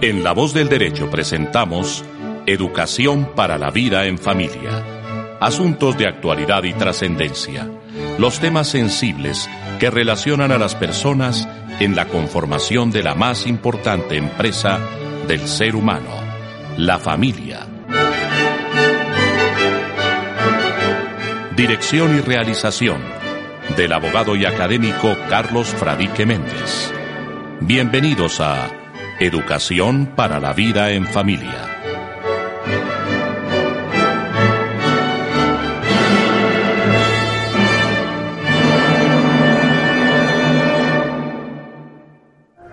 En La Voz del Derecho presentamos Educación para la Vida en Familia. Asuntos de actualidad y trascendencia. Los temas sensibles que relacionan a las personas en la conformación de la más importante empresa del ser humano, la familia. Dirección y realización del abogado y académico Carlos Fradique Méndez. Bienvenidos a Educación para la Vida en Familia.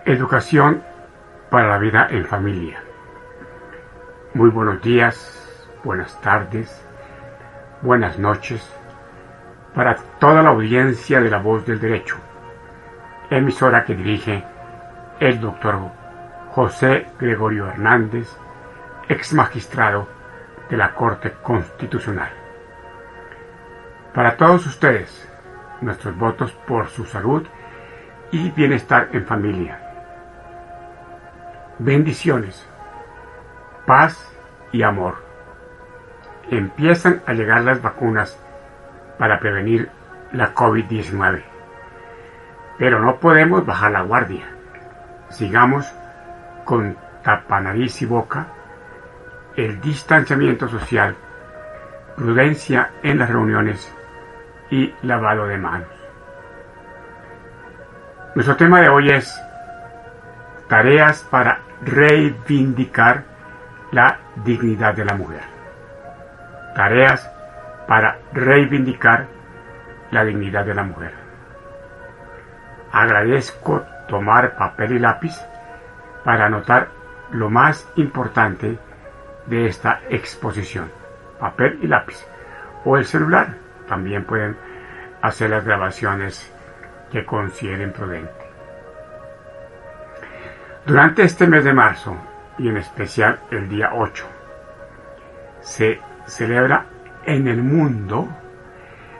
Educación para la vida en familia. Muy buenos días, buenas tardes, buenas noches para toda la audiencia de la voz del derecho, emisora que dirige el doctor José Gregorio Hernández, ex magistrado de la Corte Constitucional. Para todos ustedes, nuestros votos por su salud y bienestar en familia. Bendiciones, paz y amor. Empiezan a llegar las vacunas para prevenir la COVID-19. Pero no podemos bajar la guardia sigamos con tapanariz y boca, el distanciamiento social, prudencia en las reuniones y lavado de manos. Nuestro tema de hoy es tareas para reivindicar la dignidad de la mujer. Tareas para reivindicar la dignidad de la mujer. Agradezco tomar papel y lápiz para anotar lo más importante de esta exposición. Papel y lápiz. O el celular. También pueden hacer las grabaciones que consideren prudente. Durante este mes de marzo, y en especial el día 8, se celebra en el mundo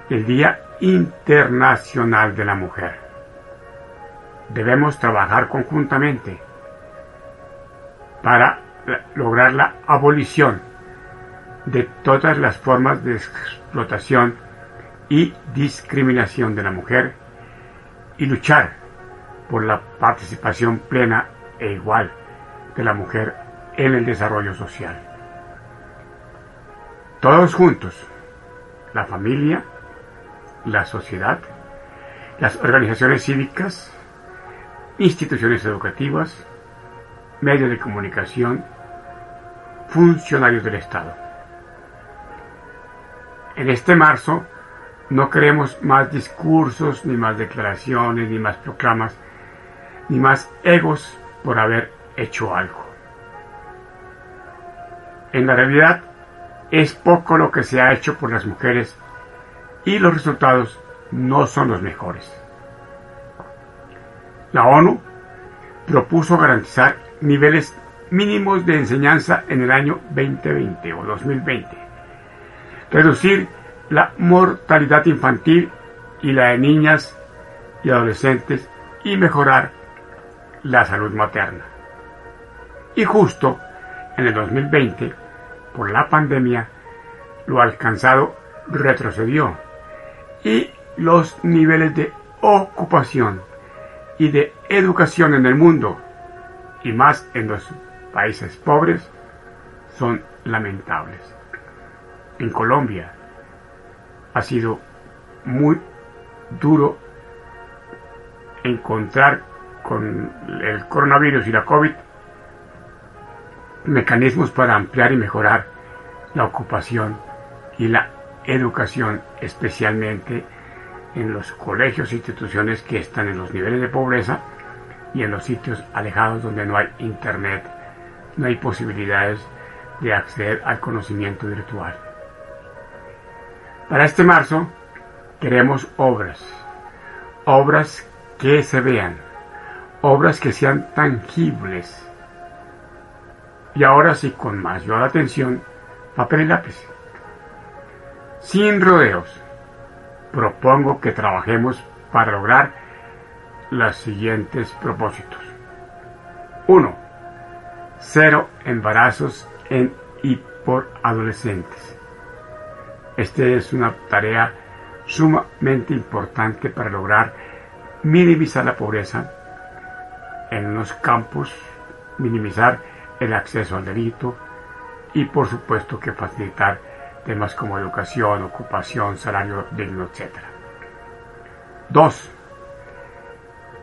el Día Internacional de la Mujer debemos trabajar conjuntamente para lograr la abolición de todas las formas de explotación y discriminación de la mujer y luchar por la participación plena e igual de la mujer en el desarrollo social. Todos juntos, la familia, la sociedad, las organizaciones cívicas, instituciones educativas, medios de comunicación, funcionarios del Estado. En este marzo no queremos más discursos, ni más declaraciones, ni más proclamas, ni más egos por haber hecho algo. En la realidad es poco lo que se ha hecho por las mujeres y los resultados no son los mejores. La ONU propuso garantizar niveles mínimos de enseñanza en el año 2020 o 2020, reducir la mortalidad infantil y la de niñas y adolescentes y mejorar la salud materna. Y justo en el 2020, por la pandemia, lo alcanzado retrocedió y los niveles de ocupación y de educación en el mundo, y más en los países pobres, son lamentables. En Colombia ha sido muy duro encontrar con el coronavirus y la COVID mecanismos para ampliar y mejorar la ocupación y la educación, especialmente en los colegios e instituciones que están en los niveles de pobreza y en los sitios alejados donde no hay internet, no hay posibilidades de acceder al conocimiento virtual. Para este marzo queremos obras, obras que se vean, obras que sean tangibles. Y ahora sí, con mayor atención, papel y lápiz. Sin rodeos, propongo que trabajemos para lograr los siguientes propósitos. 1. Cero embarazos en y por adolescentes. Esta es una tarea sumamente importante para lograr minimizar la pobreza en los campos, minimizar el acceso al delito y por supuesto que facilitar temas como educación, ocupación, salario digno, etc. Dos,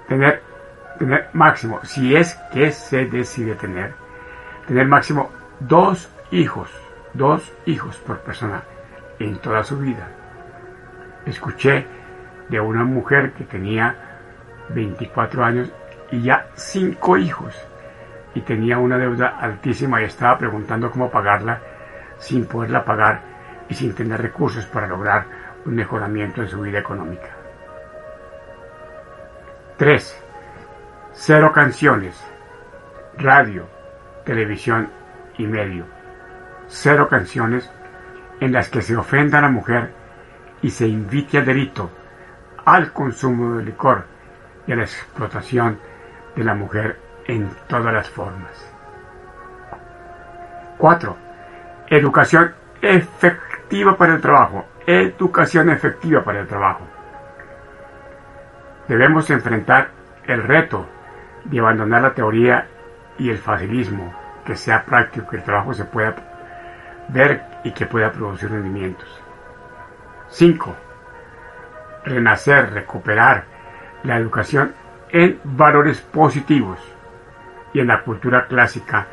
tener, tener máximo, si es que se decide tener, tener máximo dos hijos, dos hijos por persona en toda su vida. Escuché de una mujer que tenía 24 años y ya cinco hijos y tenía una deuda altísima y estaba preguntando cómo pagarla sin poderla pagar y sin tener recursos para lograr un mejoramiento en su vida económica. 3. Cero canciones, radio, televisión y medio. Cero canciones en las que se ofenda a la mujer y se invite al delito, al consumo de licor y a la explotación de la mujer en todas las formas. 4. Educación efectiva para el trabajo. Educación efectiva para el trabajo. Debemos enfrentar el reto de abandonar la teoría y el facilismo, que sea práctico, que el trabajo se pueda ver y que pueda producir rendimientos. 5. Renacer, recuperar la educación en valores positivos y en la cultura clásica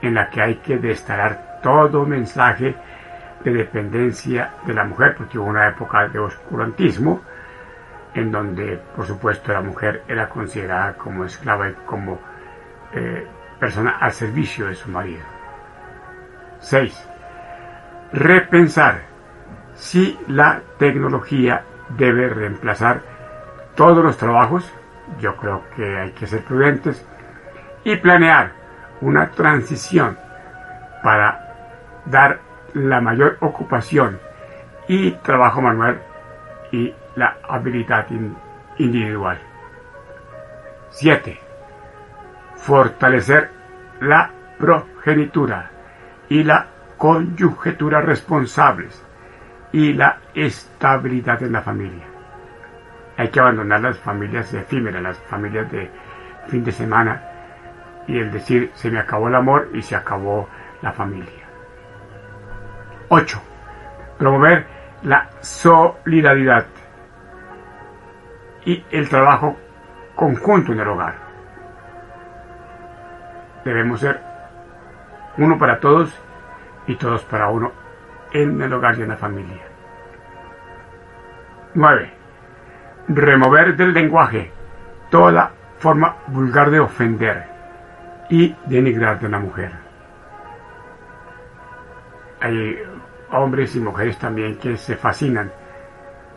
en la que hay que destacar todo mensaje de dependencia de la mujer, porque hubo una época de oscurantismo en donde, por supuesto, la mujer era considerada como esclava y como eh, persona al servicio de su marido. 6. Repensar si la tecnología debe reemplazar todos los trabajos, yo creo que hay que ser prudentes, y planear una transición para dar la mayor ocupación y trabajo manual y la habilidad individual. 7. Fortalecer la progenitura y la conyugetura responsables y la estabilidad en la familia. Hay que abandonar las familias efímeras, las familias de fin de semana y el decir se me acabó el amor y se acabó la familia. 8. Promover la solidaridad y el trabajo conjunto en el hogar. Debemos ser uno para todos y todos para uno en el hogar y en la familia. 9. Remover del lenguaje toda forma vulgar de ofender y denigrar de la mujer. Hombres y mujeres también que se fascinan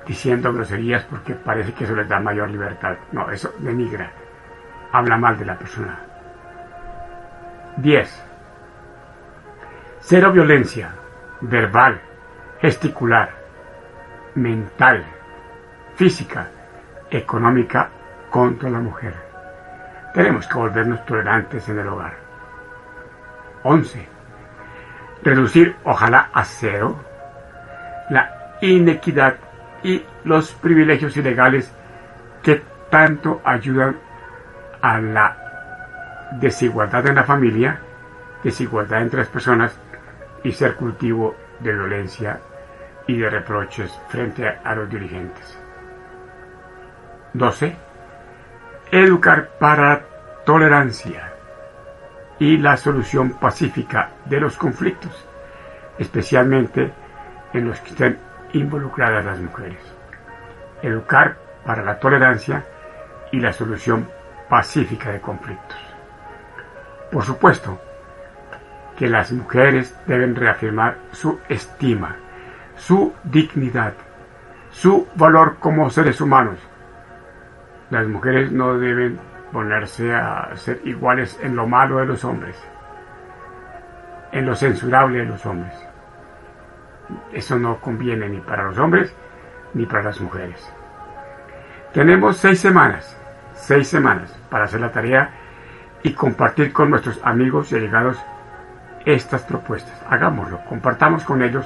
diciendo groserías porque parece que eso les da mayor libertad. No, eso denigra, habla mal de la persona. 10. Cero violencia verbal, gesticular, mental, física, económica contra la mujer. Tenemos que volvernos tolerantes en el hogar. 11. Reducir, ojalá a cero, la inequidad y los privilegios ilegales que tanto ayudan a la desigualdad en la familia, desigualdad entre las personas y ser cultivo de violencia y de reproches frente a los dirigentes. 12. Educar para tolerancia y la solución pacífica de los conflictos, especialmente en los que estén involucradas las mujeres. Educar para la tolerancia y la solución pacífica de conflictos. Por supuesto que las mujeres deben reafirmar su estima, su dignidad, su valor como seres humanos. Las mujeres no deben ponerse a ser iguales en lo malo de los hombres, en lo censurable de los hombres. Eso no conviene ni para los hombres ni para las mujeres. Tenemos seis semanas, seis semanas para hacer la tarea y compartir con nuestros amigos y allegados estas propuestas. Hagámoslo, compartamos con ellos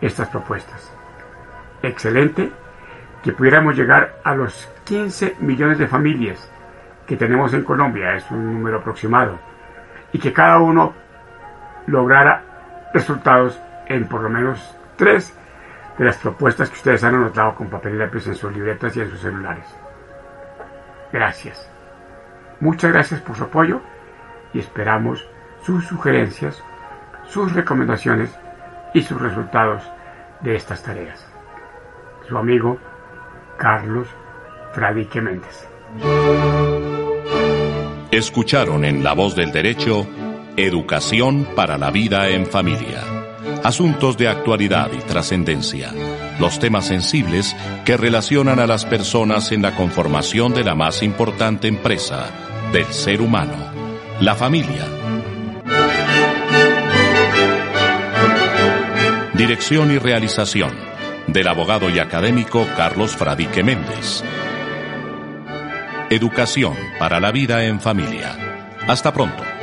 estas propuestas. Excelente que pudiéramos llegar a los 15 millones de familias que tenemos en Colombia, es un número aproximado, y que cada uno lograra resultados en por lo menos tres de las propuestas que ustedes han anotado con papel y lápiz en sus libretas y en sus celulares. Gracias. Muchas gracias por su apoyo y esperamos sus sugerencias, sus recomendaciones y sus resultados de estas tareas. Su amigo Carlos Fradique Méndez. Escucharon en La Voz del Derecho Educación para la Vida en Familia. Asuntos de actualidad y trascendencia. Los temas sensibles que relacionan a las personas en la conformación de la más importante empresa del ser humano, la familia. Dirección y realización del abogado y académico Carlos Fradique Méndez. Educación para la vida en familia. Hasta pronto.